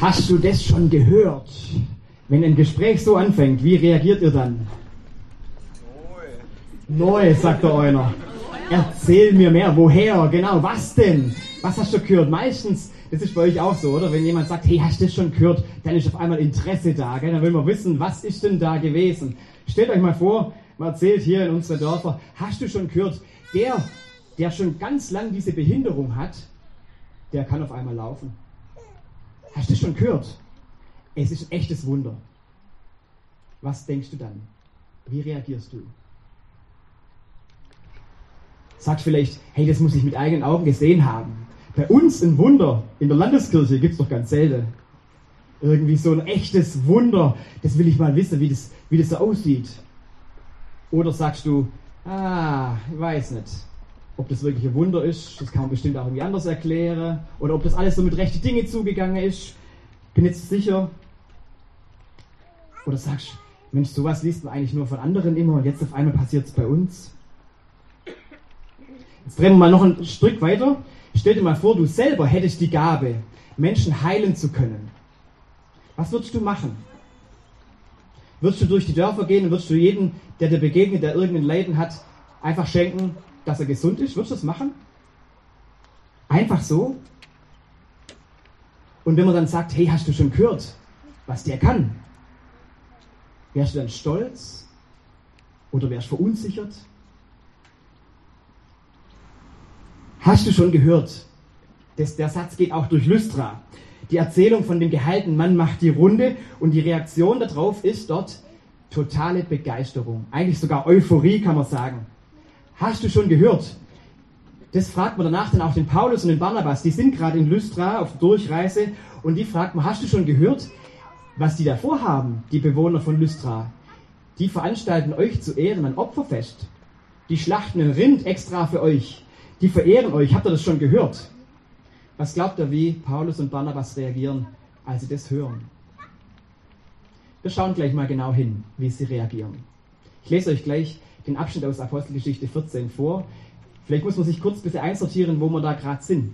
Hast du das schon gehört? Wenn ein Gespräch so anfängt, wie reagiert ihr dann? Neu, sagt der einer. Erzähl mir mehr. Woher? Genau, was denn? Was hast du gehört? Meistens, das ist bei euch auch so, oder? Wenn jemand sagt, hey, hast du das schon gehört? Dann ist auf einmal Interesse da, gell? Dann will man wissen, was ist denn da gewesen? Stellt euch mal vor, man erzählt hier in unseren Dörfer, hast du schon gehört, der, der schon ganz lang diese Behinderung hat, der kann auf einmal laufen. Hast du schon gehört? Es ist ein echtes Wunder. Was denkst du dann? Wie reagierst du? Sagt vielleicht, hey, das muss ich mit eigenen Augen gesehen haben. Bei uns ein Wunder in der Landeskirche gibt es doch ganz selten. Irgendwie so ein echtes Wunder, das will ich mal wissen, wie das, wie das so aussieht. Oder sagst du, ah, ich weiß nicht, ob das wirklich ein Wunder ist, das kann man bestimmt auch irgendwie anders erklären. Oder ob das alles so mit rechten Dinge zugegangen ist, bin jetzt sicher. Oder sagst, Mensch, sowas liest man eigentlich nur von anderen immer und jetzt auf einmal passiert es bei uns. Jetzt drehen wir mal noch ein Stück weiter. Stell dir mal vor, du selber hättest die Gabe, Menschen heilen zu können. Was würdest du machen? Würdest du durch die Dörfer gehen und würdest du jeden, der dir begegnet, der irgendein Leiden hat, einfach schenken, dass er gesund ist? Würdest du das machen? Einfach so? Und wenn man dann sagt, hey, hast du schon gehört, was der kann? Wärst du dann stolz? Oder wärst du verunsichert? Hast du schon gehört? Das, der Satz geht auch durch Lystra. Die Erzählung von dem geheilten Mann macht die Runde und die Reaktion darauf ist dort totale Begeisterung. Eigentlich sogar Euphorie kann man sagen. Hast du schon gehört? Das fragt man danach dann auch den Paulus und den Barnabas. Die sind gerade in Lystra auf Durchreise und die fragt man, hast du schon gehört, was die da vorhaben, die Bewohner von Lystra? Die veranstalten euch zu Ehren ein Opferfest. Die schlachten ein Rind extra für euch. Die verehren euch. Habt ihr das schon gehört? Was glaubt ihr, wie Paulus und Barnabas reagieren, als sie das hören? Wir schauen gleich mal genau hin, wie sie reagieren. Ich lese euch gleich den Abschnitt aus Apostelgeschichte 14 vor. Vielleicht muss man sich kurz ein bisschen einsortieren, wo wir da gerade sind.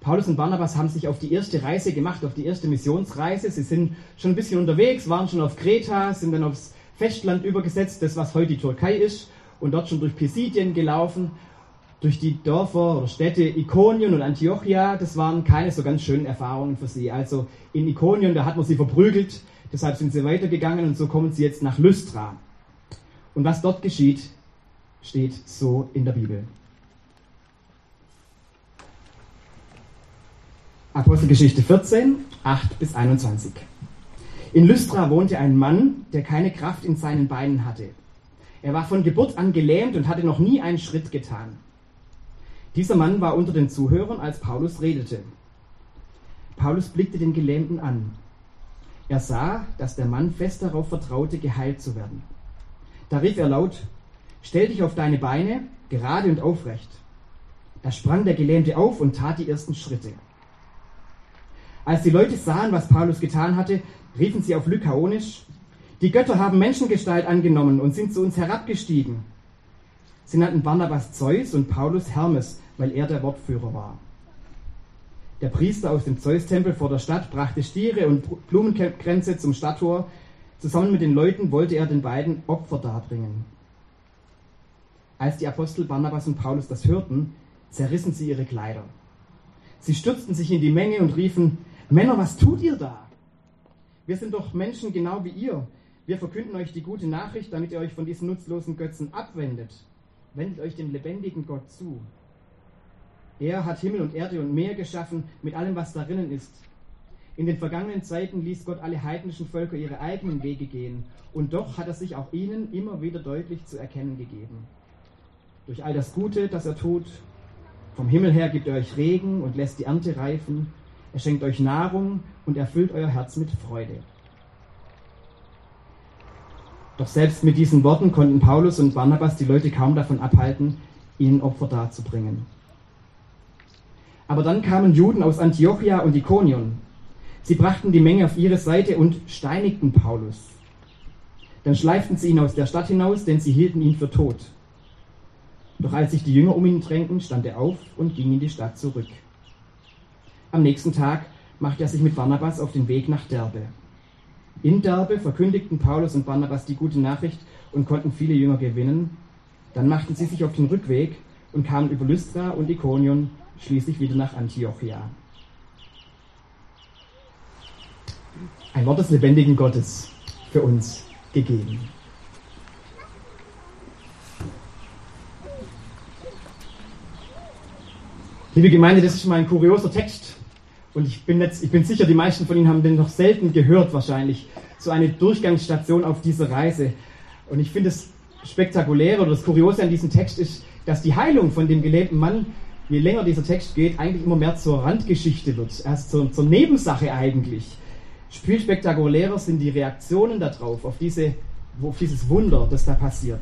Paulus und Barnabas haben sich auf die erste Reise gemacht, auf die erste Missionsreise. Sie sind schon ein bisschen unterwegs, waren schon auf Kreta, sind dann aufs Festland übergesetzt, das was heute die Türkei ist, und dort schon durch Pisidien gelaufen durch die Dörfer oder Städte Ikonien und Antiochia, das waren keine so ganz schönen Erfahrungen für sie. Also in Ikonien, da hat man sie verprügelt, deshalb sind sie weitergegangen und so kommen sie jetzt nach Lystra. Und was dort geschieht, steht so in der Bibel. Apostelgeschichte 14, 8 bis 21. In Lystra wohnte ein Mann, der keine Kraft in seinen Beinen hatte. Er war von Geburt an gelähmt und hatte noch nie einen Schritt getan. Dieser Mann war unter den Zuhörern, als Paulus redete. Paulus blickte den Gelähmten an. Er sah, dass der Mann fest darauf vertraute, geheilt zu werden. Da rief er laut, Stell dich auf deine Beine, gerade und aufrecht. Da sprang der Gelähmte auf und tat die ersten Schritte. Als die Leute sahen, was Paulus getan hatte, riefen sie auf Lykaonisch, die Götter haben Menschengestalt angenommen und sind zu uns herabgestiegen. Sie nannten Barnabas Zeus und Paulus Hermes, weil er der Wortführer war. Der Priester aus dem Zeus-Tempel vor der Stadt brachte Stiere und Blumenkränze zum Stadttor. Zusammen mit den Leuten wollte er den beiden Opfer darbringen. Als die Apostel Barnabas und Paulus das hörten, zerrissen sie ihre Kleider. Sie stürzten sich in die Menge und riefen, Männer, was tut ihr da? Wir sind doch Menschen genau wie ihr. Wir verkünden euch die gute Nachricht, damit ihr euch von diesen nutzlosen Götzen abwendet wendet euch dem lebendigen Gott zu. Er hat Himmel und Erde und Meer geschaffen mit allem, was darinnen ist. In den vergangenen Zeiten ließ Gott alle heidnischen Völker ihre eigenen Wege gehen, und doch hat er sich auch ihnen immer wieder deutlich zu erkennen gegeben. Durch all das Gute, das er tut, vom Himmel her gibt er euch Regen und lässt die Ernte reifen, er schenkt euch Nahrung und erfüllt euer Herz mit Freude. Doch selbst mit diesen Worten konnten Paulus und Barnabas die Leute kaum davon abhalten, ihnen Opfer darzubringen. Aber dann kamen Juden aus Antiochia und Ikonion. Sie brachten die Menge auf ihre Seite und steinigten Paulus. Dann schleiften sie ihn aus der Stadt hinaus, denn sie hielten ihn für tot. Doch als sich die Jünger um ihn drängten, stand er auf und ging in die Stadt zurück. Am nächsten Tag machte er sich mit Barnabas auf den Weg nach Derbe. In Derbe verkündigten Paulus und Barnabas die gute Nachricht und konnten viele Jünger gewinnen. Dann machten sie sich auf den Rückweg und kamen über Lystra und Ikonion schließlich wieder nach Antiochia. Ein Wort des lebendigen Gottes für uns gegeben. Liebe Gemeinde, das ist mal ein kurioser Text. Und ich bin, jetzt, ich bin sicher, die meisten von Ihnen haben den noch selten gehört, wahrscheinlich. So eine Durchgangsstation auf dieser Reise. Und ich finde es spektakulär oder das Kuriose an diesem Text ist, dass die Heilung von dem gelähmten Mann, je länger dieser Text geht, eigentlich immer mehr zur Randgeschichte wird. Erst zur, zur Nebensache eigentlich. Viel spektakulärer sind die Reaktionen darauf, auf, diese, auf dieses Wunder, das da passiert.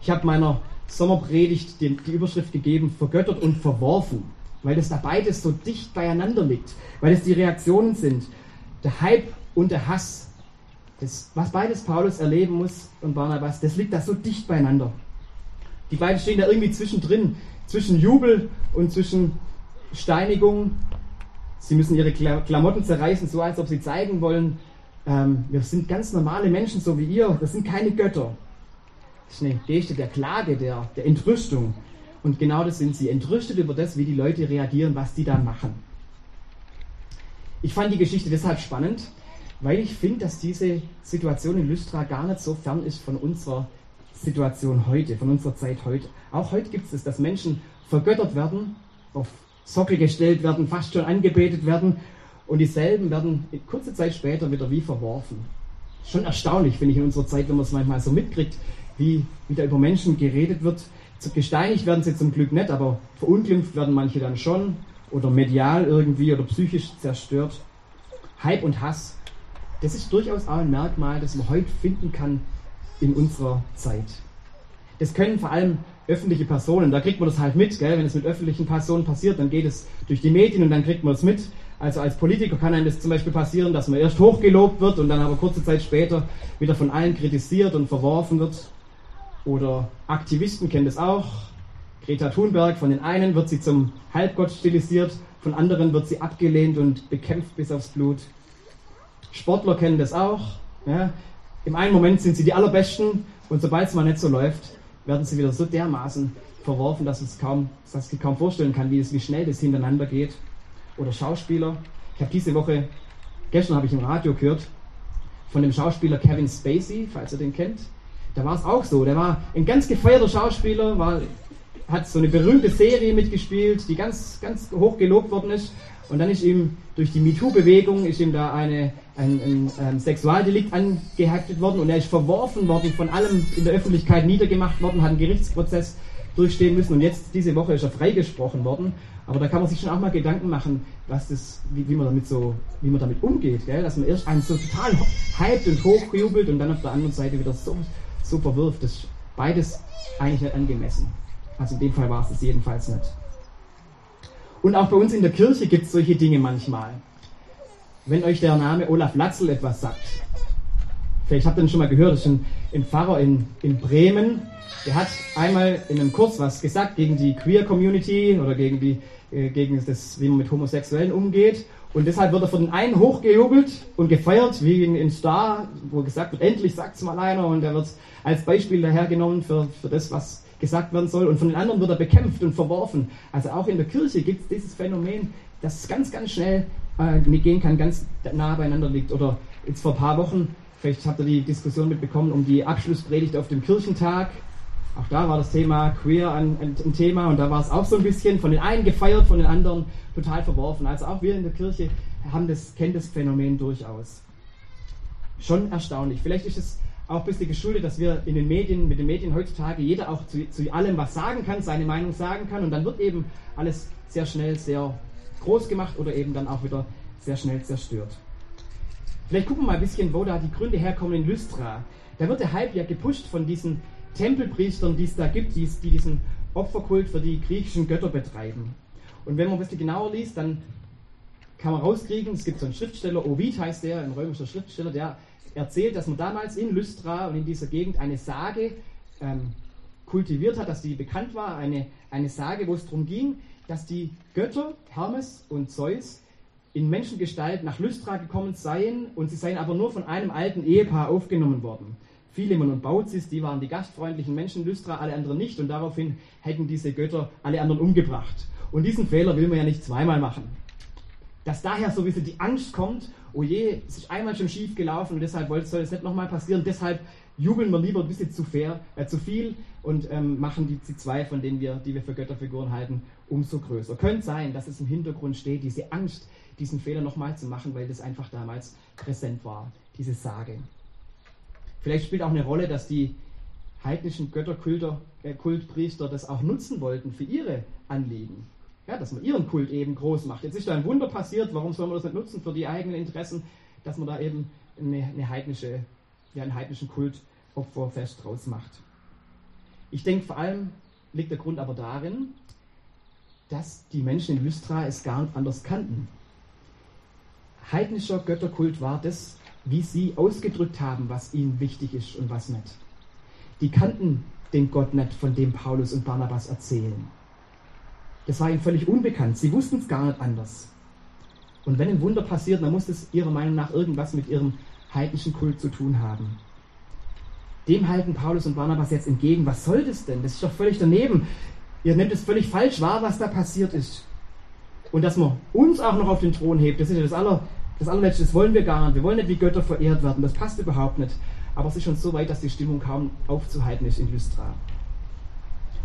Ich habe meiner Sommerpredigt die, Überschrift gegeben, vergöttert und verworfen, weil das da beides so dicht beieinander liegt, weil es die Reaktionen sind, der Hype und der Hass. Das, was beides Paulus erleben muss und Barnabas, das liegt da so dicht beieinander. Die beiden stehen da irgendwie zwischendrin, zwischen Jubel und zwischen Steinigung. Sie müssen ihre Klamotten zerreißen, so als ob sie zeigen wollen, ähm, wir sind ganz normale Menschen, so wie ihr, das sind keine Götter. Das ist eine Geste der Klage, der, der Entrüstung. Und genau das sind sie, entrüstet über das, wie die Leute reagieren, was die da machen. Ich fand die Geschichte deshalb spannend, weil ich finde, dass diese Situation in Lystra gar nicht so fern ist von unserer Situation heute, von unserer Zeit heute. Auch heute gibt es, dass Menschen vergöttert werden, auf Sockel gestellt werden, fast schon angebetet werden und dieselben werden kurze Zeit später wieder wie verworfen. Schon erstaunlich, finde ich, in unserer Zeit, wenn man es manchmal so mitkriegt, wie wieder über Menschen geredet wird. Gesteinigt werden sie zum Glück nicht, aber verunglimpft werden manche dann schon oder medial irgendwie oder psychisch zerstört. Hype und Hass, das ist durchaus auch ein Merkmal, das man heute finden kann in unserer Zeit. Das können vor allem öffentliche Personen, da kriegt man das halt mit, gell? wenn es mit öffentlichen Personen passiert, dann geht es durch die Medien und dann kriegt man es mit. Also als Politiker kann einem das zum Beispiel passieren, dass man erst hochgelobt wird und dann aber kurze Zeit später wieder von allen kritisiert und verworfen wird. Oder Aktivisten kennen das auch. Greta Thunberg, von den einen wird sie zum Halbgott stilisiert, von anderen wird sie abgelehnt und bekämpft bis aufs Blut. Sportler kennen das auch. Ja. Im einen Moment sind sie die Allerbesten und sobald es mal nicht so läuft, werden sie wieder so dermaßen verworfen, dass es kaum, ich kaum vorstellen kann, wie, es, wie schnell das hintereinander geht. Oder Schauspieler. Ich habe diese Woche, gestern habe ich im Radio gehört, von dem Schauspieler Kevin Spacey, falls ihr den kennt. Da war es auch so. Der war ein ganz gefeierter Schauspieler, war, hat so eine berühmte Serie mitgespielt, die ganz, ganz hoch gelobt worden ist. Und dann ist ihm durch die MeToo-Bewegung ist ihm da eine, ein, ein, ein, Sexualdelikt angeheftet worden und er ist verworfen worden, von allem in der Öffentlichkeit niedergemacht worden, hat einen Gerichtsprozess durchstehen müssen und jetzt diese Woche ist er freigesprochen worden. Aber da kann man sich schon auch mal Gedanken machen, was das, wie, wie man damit so, wie man damit umgeht, gell? dass man erst einen so total hyped und hochjubelt und dann auf der anderen Seite wieder so so verwirft, ist beides eigentlich nicht angemessen. Also in dem Fall war es es jedenfalls nicht. Und auch bei uns in der Kirche gibt es solche Dinge manchmal. Wenn euch der Name Olaf Latzel etwas sagt, vielleicht habt ihr ihn schon mal gehört, das ist ein, ein Pfarrer in, in Bremen, der hat einmal in einem Kurs was gesagt gegen die Queer Community oder gegen, die, äh, gegen das, wie man mit Homosexuellen umgeht. Und deshalb wird er von den einen hochgejubelt und gefeiert, wie in, in Star, wo gesagt wird, endlich sagt es mal einer und er wird als Beispiel dahergenommen für, für das, was gesagt werden soll. Und von den anderen wird er bekämpft und verworfen. Also auch in der Kirche gibt es dieses Phänomen, dass es ganz, ganz schnell äh, gehen kann, ganz nah beieinander liegt. Oder jetzt vor ein paar Wochen, vielleicht habt ihr die Diskussion mitbekommen um die Abschlusspredigt auf dem Kirchentag. Auch da war das Thema Queer ein, ein, Thema und da war es auch so ein bisschen von den einen gefeiert, von den anderen total verworfen. Also auch wir in der Kirche haben das, kennen das Phänomen durchaus. Schon erstaunlich. Vielleicht ist es auch ein bisschen geschuldet, dass wir in den Medien, mit den Medien heutzutage jeder auch zu, zu allem was sagen kann, seine Meinung sagen kann und dann wird eben alles sehr schnell sehr groß gemacht oder eben dann auch wieder sehr schnell zerstört. Vielleicht gucken wir mal ein bisschen, wo da die Gründe herkommen in Lystra. Da wird der Hype ja gepusht von diesen Tempelpriestern, die es da gibt, die, die diesen Opferkult für die griechischen Götter betreiben. Und wenn man ein bisschen genauer liest, dann kann man rauskriegen, es gibt so einen Schriftsteller, Ovid heißt der, ein römischer Schriftsteller, der erzählt, dass man damals in Lystra und in dieser Gegend eine Sage ähm, kultiviert hat, dass die bekannt war, eine, eine Sage, wo es darum ging, dass die Götter Hermes und Zeus in Menschengestalt nach Lystra gekommen seien und sie seien aber nur von einem alten Ehepaar aufgenommen worden. Philemon und Baucis, die waren die gastfreundlichen Menschen Lystra, alle anderen nicht und daraufhin hätten diese Götter alle anderen umgebracht. Und diesen Fehler will man ja nicht zweimal machen. Dass daher so ein bisschen die Angst kommt, oh je, es ist einmal schon schief gelaufen und deshalb soll es nicht nochmal passieren, deshalb jubeln wir lieber ein bisschen zu, fair, äh, zu viel und ähm, machen die, die zwei, von denen wir, die wir für Götterfiguren halten, umso größer. Könnte sein, dass es im Hintergrund steht, diese Angst, diesen Fehler nochmal zu machen, weil das einfach damals präsent war, diese Sage. Vielleicht spielt auch eine Rolle, dass die heidnischen Götterkultpriester äh, das auch nutzen wollten für ihre Anliegen. Ja, dass man ihren Kult eben groß macht. Jetzt ist da ein Wunder passiert, warum soll man das nicht nutzen für die eigenen Interessen, dass man da eben eine, eine heidnische, ja, einen heidnischen Kultopferfest draus macht. Ich denke, vor allem liegt der Grund aber darin, dass die Menschen in Lystra es gar nicht anders kannten. Heidnischer Götterkult war das, wie sie ausgedrückt haben, was ihnen wichtig ist und was nicht. Die kannten den Gott nicht, von dem Paulus und Barnabas erzählen. Das war ihnen völlig unbekannt. Sie wussten es gar nicht anders. Und wenn ein Wunder passiert, dann muss es ihrer Meinung nach irgendwas mit ihrem heidnischen Kult zu tun haben. Dem halten Paulus und Barnabas jetzt entgegen. Was soll das denn? Das ist doch völlig daneben. Ihr nehmt es völlig falsch wahr, was da passiert ist. Und dass man uns auch noch auf den Thron hebt, das ist ja das, aller, das allerletzte, das wollen wir gar nicht. Wir wollen nicht wie Götter verehrt werden, das passt überhaupt nicht. Aber es ist schon so weit, dass die Stimmung kaum aufzuhalten ist in Lystra.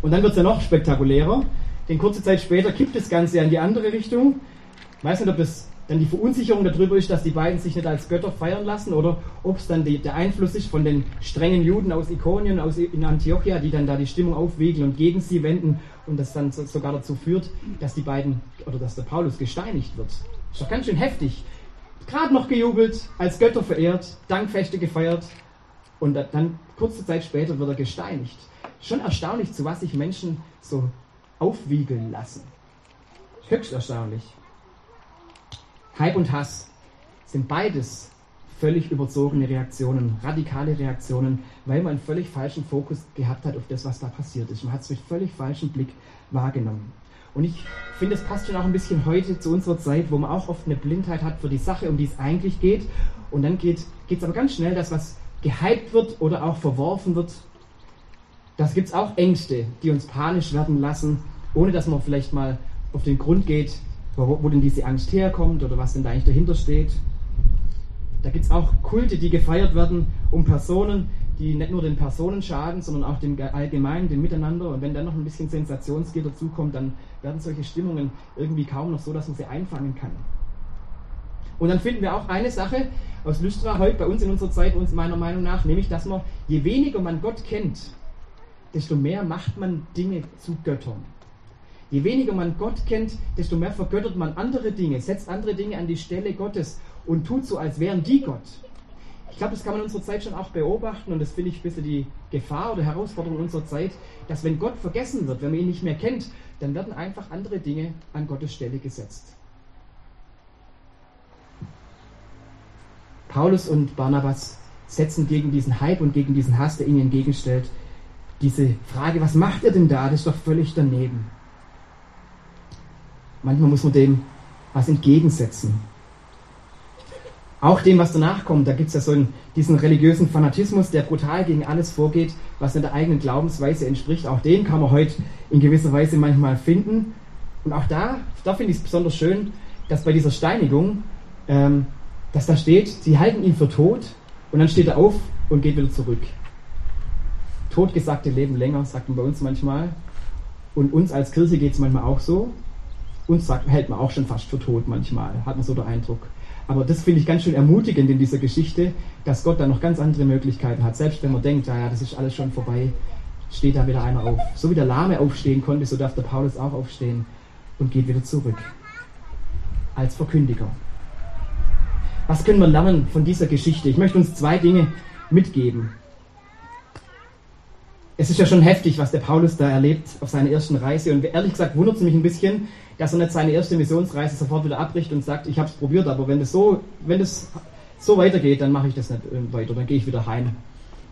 Und dann wird es ja noch spektakulärer, denn kurze Zeit später kippt das Ganze in die andere Richtung. Ich weiß nicht, ob das dann die Verunsicherung darüber ist, dass die beiden sich nicht als Götter feiern lassen oder ob es dann die, der Einfluss ist von den strengen Juden aus Ikonien, aus in Antiochia, die dann da die Stimmung aufwiegeln und gegen sie wenden und das dann so, sogar dazu führt, dass die beiden oder dass der Paulus gesteinigt wird. Ist doch ganz schön heftig. Gerade noch gejubelt, als Götter verehrt, Dankfeste gefeiert und dann kurze Zeit später wird er gesteinigt. Schon erstaunlich, zu was sich Menschen so aufwiegeln lassen. Höchst erstaunlich. Hype und Hass sind beides völlig überzogene Reaktionen, radikale Reaktionen, weil man einen völlig falschen Fokus gehabt hat auf das, was da passiert ist. Man hat es mit völlig falschem Blick wahrgenommen. Und ich finde, es passt schon auch ein bisschen heute zu unserer Zeit, wo man auch oft eine Blindheit hat für die Sache, um die es eigentlich geht. Und dann geht es aber ganz schnell, dass was gehypt wird oder auch verworfen wird. Das gibt es auch Ängste, die uns panisch werden lassen, ohne dass man vielleicht mal auf den Grund geht, wo, wo denn diese Angst herkommt oder was denn da eigentlich dahinter steht. Da gibt es auch Kulte, die gefeiert werden um Personen, die nicht nur den Personen schaden, sondern auch dem Allgemeinen, dem Miteinander. Und wenn dann noch ein bisschen Sensationsgier dazukommt, dann werden solche Stimmungen irgendwie kaum noch so, dass man sie einfangen kann. Und dann finden wir auch eine Sache aus Lystra heute bei uns in unserer Zeit, uns meiner Meinung nach, nämlich, dass man, je weniger man Gott kennt, desto mehr macht man Dinge zu Göttern. Je weniger man Gott kennt, desto mehr vergöttert man andere Dinge, setzt andere Dinge an die Stelle Gottes und tut so, als wären die Gott. Ich glaube, das kann man in unserer Zeit schon auch beobachten und das finde ich ein bisschen die Gefahr oder Herausforderung unserer Zeit, dass wenn Gott vergessen wird, wenn man ihn nicht mehr kennt, dann werden einfach andere Dinge an Gottes Stelle gesetzt. Paulus und Barnabas setzen gegen diesen Hype und gegen diesen Hass, der ihnen entgegenstellt, diese Frage, was macht ihr denn da? Das ist doch völlig daneben. Manchmal muss man dem was entgegensetzen. Auch dem, was danach kommt, da gibt es ja so einen, diesen religiösen Fanatismus, der brutal gegen alles vorgeht, was in der eigenen Glaubensweise entspricht. Auch den kann man heute in gewisser Weise manchmal finden. Und auch da, da finde ich es besonders schön, dass bei dieser Steinigung, ähm, dass da steht, sie halten ihn für tot und dann steht er auf und geht wieder zurück. Totgesagte leben länger, sagt man bei uns manchmal. Und uns als Kirche geht es manchmal auch so. Uns sagt, hält man auch schon fast für tot manchmal, hat man so den Eindruck. Aber das finde ich ganz schön ermutigend in dieser Geschichte, dass Gott da noch ganz andere Möglichkeiten hat. Selbst wenn man denkt, naja, das ist alles schon vorbei, steht da wieder einer auf. So wie der Lahme aufstehen konnte, so darf der Paulus auch aufstehen und geht wieder zurück. Als Verkündiger. Was können wir lernen von dieser Geschichte? Ich möchte uns zwei Dinge mitgeben. Es ist ja schon heftig, was der Paulus da erlebt auf seiner ersten Reise. Und ehrlich gesagt wundert es mich ein bisschen, dass er nicht seine erste Missionsreise sofort wieder abbricht und sagt, ich habe es probiert, aber wenn das so, wenn das so weitergeht, dann mache ich das nicht äh, weiter, dann gehe ich wieder heim.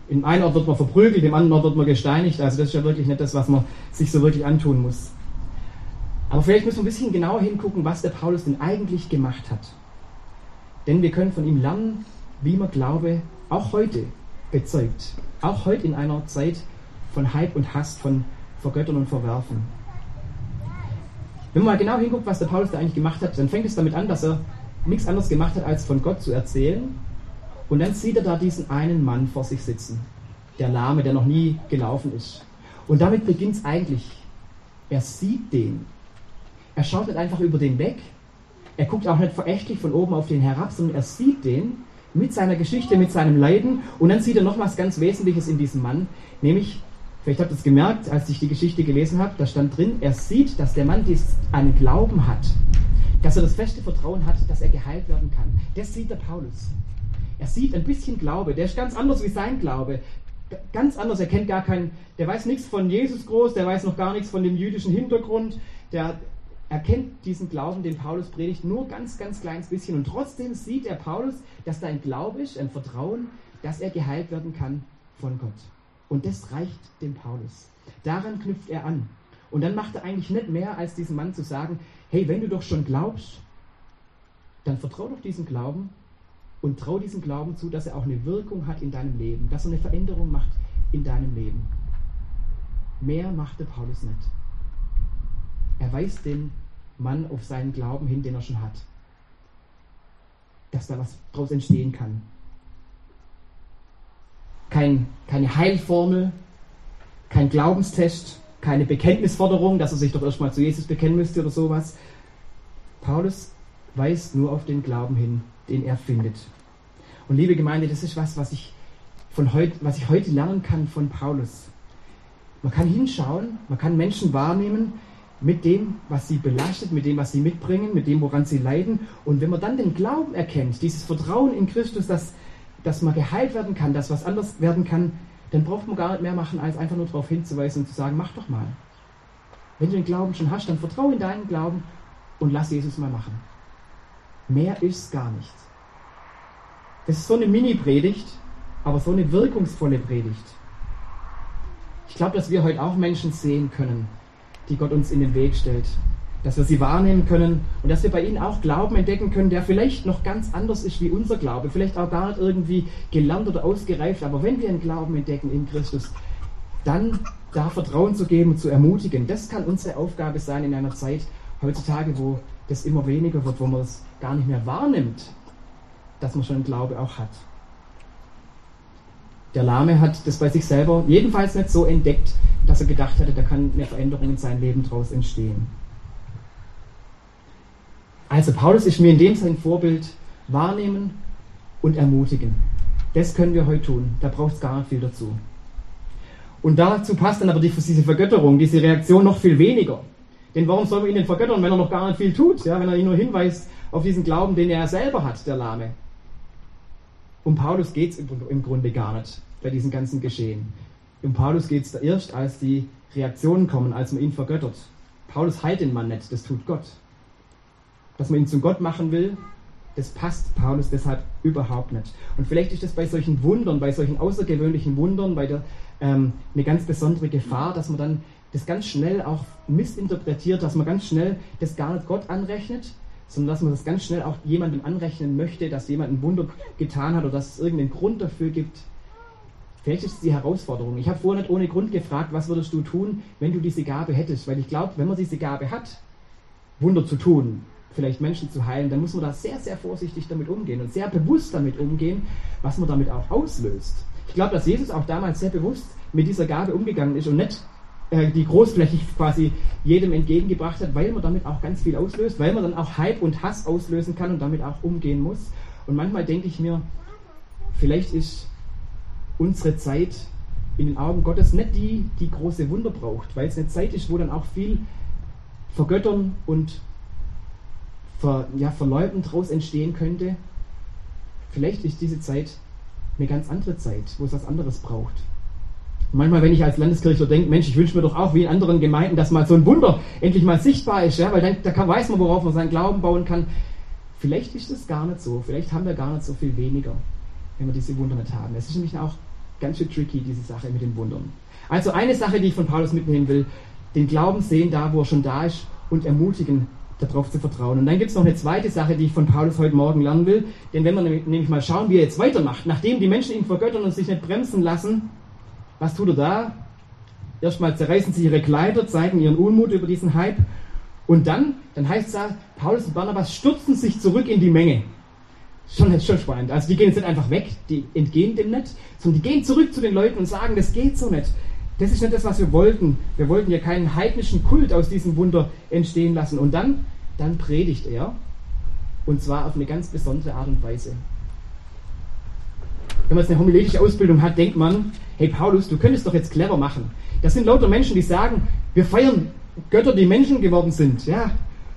Im einen Ort wird man verprügelt, im anderen Ort wird man gesteinigt. Also das ist ja wirklich nicht das, was man sich so wirklich antun muss. Aber vielleicht müssen wir ein bisschen genauer hingucken, was der Paulus denn eigentlich gemacht hat. Denn wir können von ihm lernen, wie man Glaube auch heute bezeugt. Auch heute in einer Zeit von Hype und Hass, von Vergöttern und Verwerfen. Wenn man mal genau hinguckt, was der Paulus da eigentlich gemacht hat, dann fängt es damit an, dass er nichts anderes gemacht hat, als von Gott zu erzählen. Und dann sieht er da diesen einen Mann vor sich sitzen, der Lahme, der noch nie gelaufen ist. Und damit beginnt es eigentlich. Er sieht den. Er schaut nicht einfach über den weg. Er guckt auch nicht verächtlich von oben auf den herab, sondern er sieht den mit seiner Geschichte, mit seinem Leiden. Und dann sieht er noch was ganz Wesentliches in diesem Mann, nämlich, vielleicht habt ihr es gemerkt, als ich die Geschichte gelesen habe, da stand drin, er sieht, dass der Mann einen Glauben hat, dass er das feste Vertrauen hat, dass er geheilt werden kann. Das sieht der Paulus. Er sieht ein bisschen Glaube, der ist ganz anders wie sein Glaube. Ganz anders, er kennt gar keinen, der weiß nichts von Jesus groß, der weiß noch gar nichts von dem jüdischen Hintergrund, der erkennt diesen Glauben, den Paulus predigt, nur ganz, ganz kleines bisschen. Und trotzdem sieht er Paulus, dass da ein Glaube ist, ein Vertrauen, dass er geheilt werden kann von Gott. Und das reicht dem Paulus. Daran knüpft er an. Und dann macht er eigentlich nicht mehr, als diesem Mann zu sagen, hey, wenn du doch schon glaubst, dann vertrau doch diesem Glauben und trau diesem Glauben zu, dass er auch eine Wirkung hat in deinem Leben, dass er eine Veränderung macht in deinem Leben. Mehr machte Paulus nicht. Er weist den Mann auf seinen Glauben hin, den er schon hat. Dass da was draus entstehen kann. Kein, keine Heilformel, kein Glaubenstest, keine Bekenntnisforderung, dass er sich doch erstmal zu Jesus bekennen müsste oder sowas. Paulus weist nur auf den Glauben hin, den er findet. Und liebe Gemeinde, das ist was, was ich, von heut, was ich heute lernen kann von Paulus. Man kann hinschauen, man kann Menschen wahrnehmen, mit dem, was sie belastet, mit dem, was sie mitbringen, mit dem, woran sie leiden. Und wenn man dann den Glauben erkennt, dieses Vertrauen in Christus, dass, dass man geheilt werden kann, dass was anders werden kann, dann braucht man gar nicht mehr machen, als einfach nur darauf hinzuweisen und zu sagen, mach doch mal. Wenn du den Glauben schon hast, dann vertraue in deinen Glauben und lass Jesus mal machen. Mehr ist gar nicht. Das ist so eine Mini-Predigt, aber so eine wirkungsvolle Predigt. Ich glaube, dass wir heute auch Menschen sehen können, die Gott uns in den Weg stellt. Dass wir sie wahrnehmen können und dass wir bei ihnen auch Glauben entdecken können, der vielleicht noch ganz anders ist wie unser Glaube, vielleicht auch gar nicht irgendwie gelernt oder ausgereift, aber wenn wir einen Glauben entdecken in Christus, dann da Vertrauen zu geben und zu ermutigen, das kann unsere Aufgabe sein in einer Zeit heutzutage, wo das immer weniger wird, wo man es gar nicht mehr wahrnimmt, dass man schon einen Glaube auch hat. Der Lahme hat das bei sich selber jedenfalls nicht so entdeckt, dass er gedacht hätte, da kann eine Veränderung in seinem Leben daraus entstehen. Also Paulus ist mir in dem sein Vorbild wahrnehmen und ermutigen. Das können wir heute tun. Da braucht es gar nicht viel dazu. Und dazu passt dann aber die, diese Vergötterung, diese Reaktion noch viel weniger. Denn warum soll man ihn denn vergöttern, wenn er noch gar nicht viel tut? Ja, wenn er ihn nur hinweist auf diesen Glauben, den er selber hat, der Lahme. Um Paulus geht es im Grunde gar nicht bei diesem ganzen Geschehen. Um Paulus geht es da erst, als die Reaktionen kommen, als man ihn vergöttert. Paulus heilt den Mann nicht, das tut Gott. Dass man ihn zum Gott machen will, das passt Paulus deshalb überhaupt nicht. Und vielleicht ist das bei solchen Wundern, bei solchen außergewöhnlichen Wundern, bei der ähm, eine ganz besondere Gefahr, dass man dann das ganz schnell auch missinterpretiert, dass man ganz schnell das gar nicht Gott anrechnet, sondern dass man das ganz schnell auch jemandem anrechnen möchte, dass jemand ein Wunder getan hat oder dass es irgendeinen Grund dafür gibt, Vielleicht ist es die Herausforderung. Ich habe vorher nicht ohne Grund gefragt, was würdest du tun, wenn du diese Gabe hättest? Weil ich glaube, wenn man diese Gabe hat, Wunder zu tun, vielleicht Menschen zu heilen, dann muss man da sehr, sehr vorsichtig damit umgehen und sehr bewusst damit umgehen, was man damit auch auslöst. Ich glaube, dass Jesus auch damals sehr bewusst mit dieser Gabe umgegangen ist und nicht äh, die großflächig quasi jedem entgegengebracht hat, weil man damit auch ganz viel auslöst, weil man dann auch Hype und Hass auslösen kann und damit auch umgehen muss. Und manchmal denke ich mir, vielleicht ist unsere Zeit in den Augen Gottes nicht die, die große Wunder braucht, weil es eine Zeit ist, wo dann auch viel Vergöttern und Ver, ja, Verleugnen daraus entstehen könnte. Vielleicht ist diese Zeit eine ganz andere Zeit, wo es was anderes braucht. manchmal, wenn ich als Landeskirchler denke, Mensch, ich wünsche mir doch auch wie in anderen Gemeinden, dass mal so ein Wunder endlich mal sichtbar ist, ja, weil dann da kann, weiß man, worauf man seinen Glauben bauen kann. Vielleicht ist es gar nicht so. Vielleicht haben wir gar nicht so viel weniger, wenn wir diese Wunder nicht haben. Es ist nämlich auch ganz schön tricky, diese Sache mit den Wundern. Also eine Sache, die ich von Paulus mitnehmen will, den Glauben sehen da, wo er schon da ist und ermutigen, darauf zu vertrauen. Und dann gibt es noch eine zweite Sache, die ich von Paulus heute Morgen lernen will. Denn wenn wir nämlich mal schauen, wie er jetzt weitermacht, nachdem die Menschen ihn vergöttern und sich nicht bremsen lassen, was tut er da? Erstmal zerreißen sie ihre Kleider, zeigen ihren Unmut über diesen Hype. Und dann, dann heißt es da, Paulus und Barnabas stürzen sich zurück in die Menge. Schon, schon spannend. Also die gehen jetzt nicht einfach weg, die entgehen dem nicht, sondern die gehen zurück zu den Leuten und sagen, das geht so nicht. Das ist nicht das, was wir wollten. Wir wollten ja keinen heidnischen Kult aus diesem Wunder entstehen lassen. Und dann, dann predigt er. Und zwar auf eine ganz besondere Art und Weise. Wenn man jetzt eine homiletische Ausbildung hat, denkt man, hey Paulus, du könntest doch jetzt clever machen. Das sind lauter Menschen, die sagen, wir feiern Götter, die Menschen geworden sind. Ja,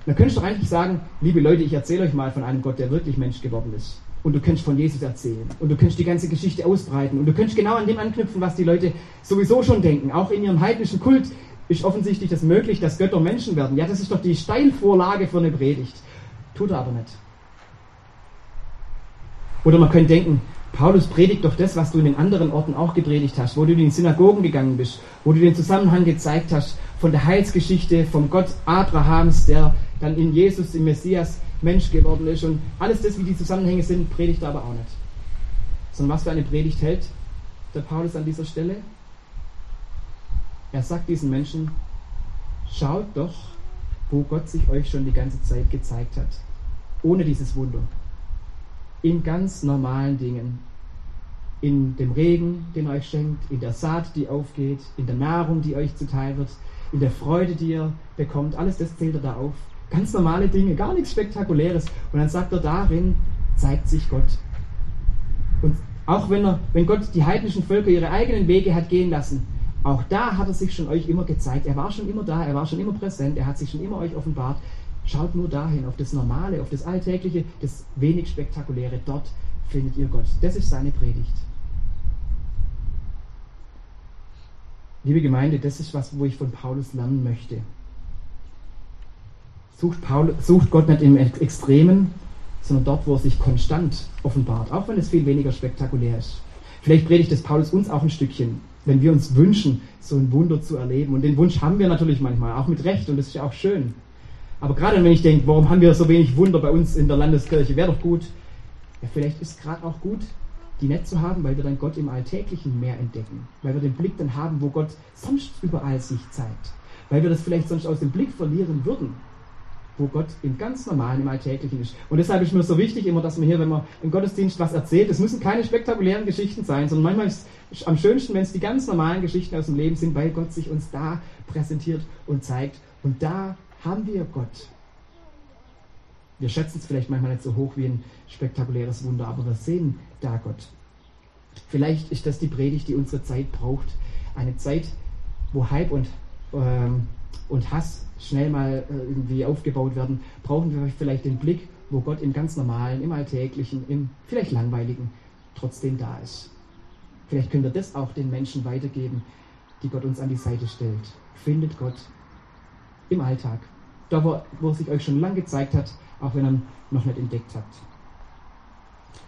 dann könntest du doch eigentlich sagen, liebe Leute, ich erzähle euch mal von einem Gott, der wirklich Mensch geworden ist. Und du könntest von Jesus erzählen. Und du könntest die ganze Geschichte ausbreiten. Und du könntest genau an dem anknüpfen, was die Leute sowieso schon denken. Auch in ihrem heidnischen Kult ist offensichtlich das möglich, dass Götter Menschen werden. Ja, das ist doch die Steilvorlage für eine Predigt. Tut er aber nicht. Oder man könnte denken, Paulus predigt doch das, was du in den anderen Orten auch gepredigt hast, wo du in die Synagogen gegangen bist, wo du den Zusammenhang gezeigt hast von der Heilsgeschichte, vom Gott Abrahams, der dann in Jesus, im Messias, Mensch geworden ist. Und alles das, wie die Zusammenhänge sind, predigt er aber auch nicht. Sondern was für eine Predigt hält der Paulus an dieser Stelle? Er sagt diesen Menschen, schaut doch, wo Gott sich euch schon die ganze Zeit gezeigt hat. Ohne dieses Wunder. In ganz normalen Dingen. In dem Regen, den er euch schenkt, in der Saat, die aufgeht, in der Nahrung, die euch zuteil wird, in der Freude, die ihr bekommt. Alles das zählt er da auf. Ganz normale Dinge, gar nichts Spektakuläres. Und dann sagt er, darin zeigt sich Gott. Und auch wenn, er, wenn Gott die heidnischen Völker ihre eigenen Wege hat gehen lassen, auch da hat er sich schon euch immer gezeigt. Er war schon immer da, er war schon immer präsent, er hat sich schon immer euch offenbart. Schaut nur dahin, auf das Normale, auf das Alltägliche, das wenig Spektakuläre. Dort findet ihr Gott. Das ist seine Predigt. Liebe Gemeinde, das ist was, wo ich von Paulus lernen möchte sucht, Paul, sucht Gott nicht im Extremen, sondern dort, wo er sich konstant offenbart, auch wenn es viel weniger spektakulär ist. Vielleicht predigt es Paulus uns auch ein Stückchen, wenn wir uns wünschen, so ein Wunder zu erleben. Und den Wunsch haben wir natürlich manchmal, auch mit Recht, und das ist ja auch schön. Aber gerade wenn ich denke, warum haben wir so wenig Wunder bei uns in der Landeskirche, wäre doch gut. Ja, vielleicht ist es gerade auch gut, die nicht zu haben, weil wir dann Gott im Alltäglichen mehr entdecken. Weil wir den Blick dann haben, wo Gott sonst überall sich zeigt. Weil wir das vielleicht sonst aus dem Blick verlieren würden wo Gott im ganz normalen, im Alltäglichen ist. Und deshalb ist mir so wichtig immer, dass man hier, wenn man im Gottesdienst was erzählt, es müssen keine spektakulären Geschichten sein, sondern manchmal ist es am schönsten, wenn es die ganz normalen Geschichten aus dem Leben sind, weil Gott sich uns da präsentiert und zeigt. Und da haben wir Gott. Wir schätzen es vielleicht manchmal nicht so hoch wie ein spektakuläres Wunder, aber wir sehen da Gott. Vielleicht ist das die Predigt, die unsere Zeit braucht. Eine Zeit, wo Hype und ähm, und Hass schnell mal äh, irgendwie aufgebaut werden, brauchen wir vielleicht den Blick, wo Gott im ganz normalen, im alltäglichen, im vielleicht langweiligen trotzdem da ist. Vielleicht könnt ihr das auch den Menschen weitergeben, die Gott uns an die Seite stellt. Findet Gott im Alltag, da wo, wo er sich euch schon lange gezeigt hat, auch wenn er noch nicht entdeckt habt.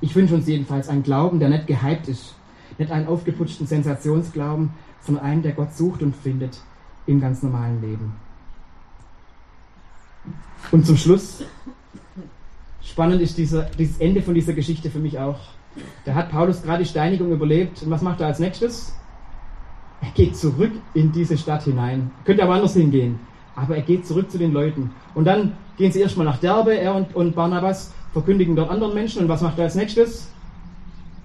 Ich wünsche uns jedenfalls einen Glauben, der nicht gehypt ist, nicht einen aufgeputschten Sensationsglauben, sondern einen, der Gott sucht und findet im ganz normalen Leben. Und zum Schluss, spannend ist dieser, dieses Ende von dieser Geschichte für mich auch. Da hat Paulus gerade die Steinigung überlebt. Und was macht er als nächstes? Er geht zurück in diese Stadt hinein. Könnte aber anders hingehen. Aber er geht zurück zu den Leuten. Und dann gehen sie erstmal nach Derbe, er und, und Barnabas, verkündigen dort anderen Menschen. Und was macht er als nächstes?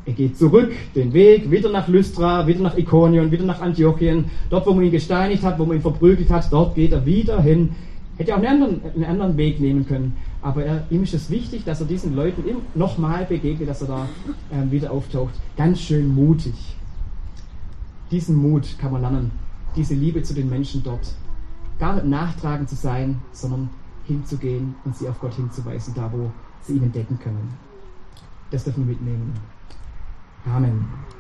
Er geht zurück den Weg, wieder nach Lystra, wieder nach Ikonion, wieder nach Antiochien. Dort, wo man ihn gesteinigt hat, wo man ihn verprügelt hat, dort geht er wieder hin. Hätte auch einen anderen, einen anderen Weg nehmen können. Aber er, ihm ist es wichtig, dass er diesen Leuten nochmal begegnet, dass er da äh, wieder auftaucht. Ganz schön mutig. Diesen Mut kann man lernen. Diese Liebe zu den Menschen dort. Gar nicht nachtragend zu sein, sondern hinzugehen und sie auf Gott hinzuweisen, da wo sie ihn entdecken können. Das dürfen wir mitnehmen. Amen.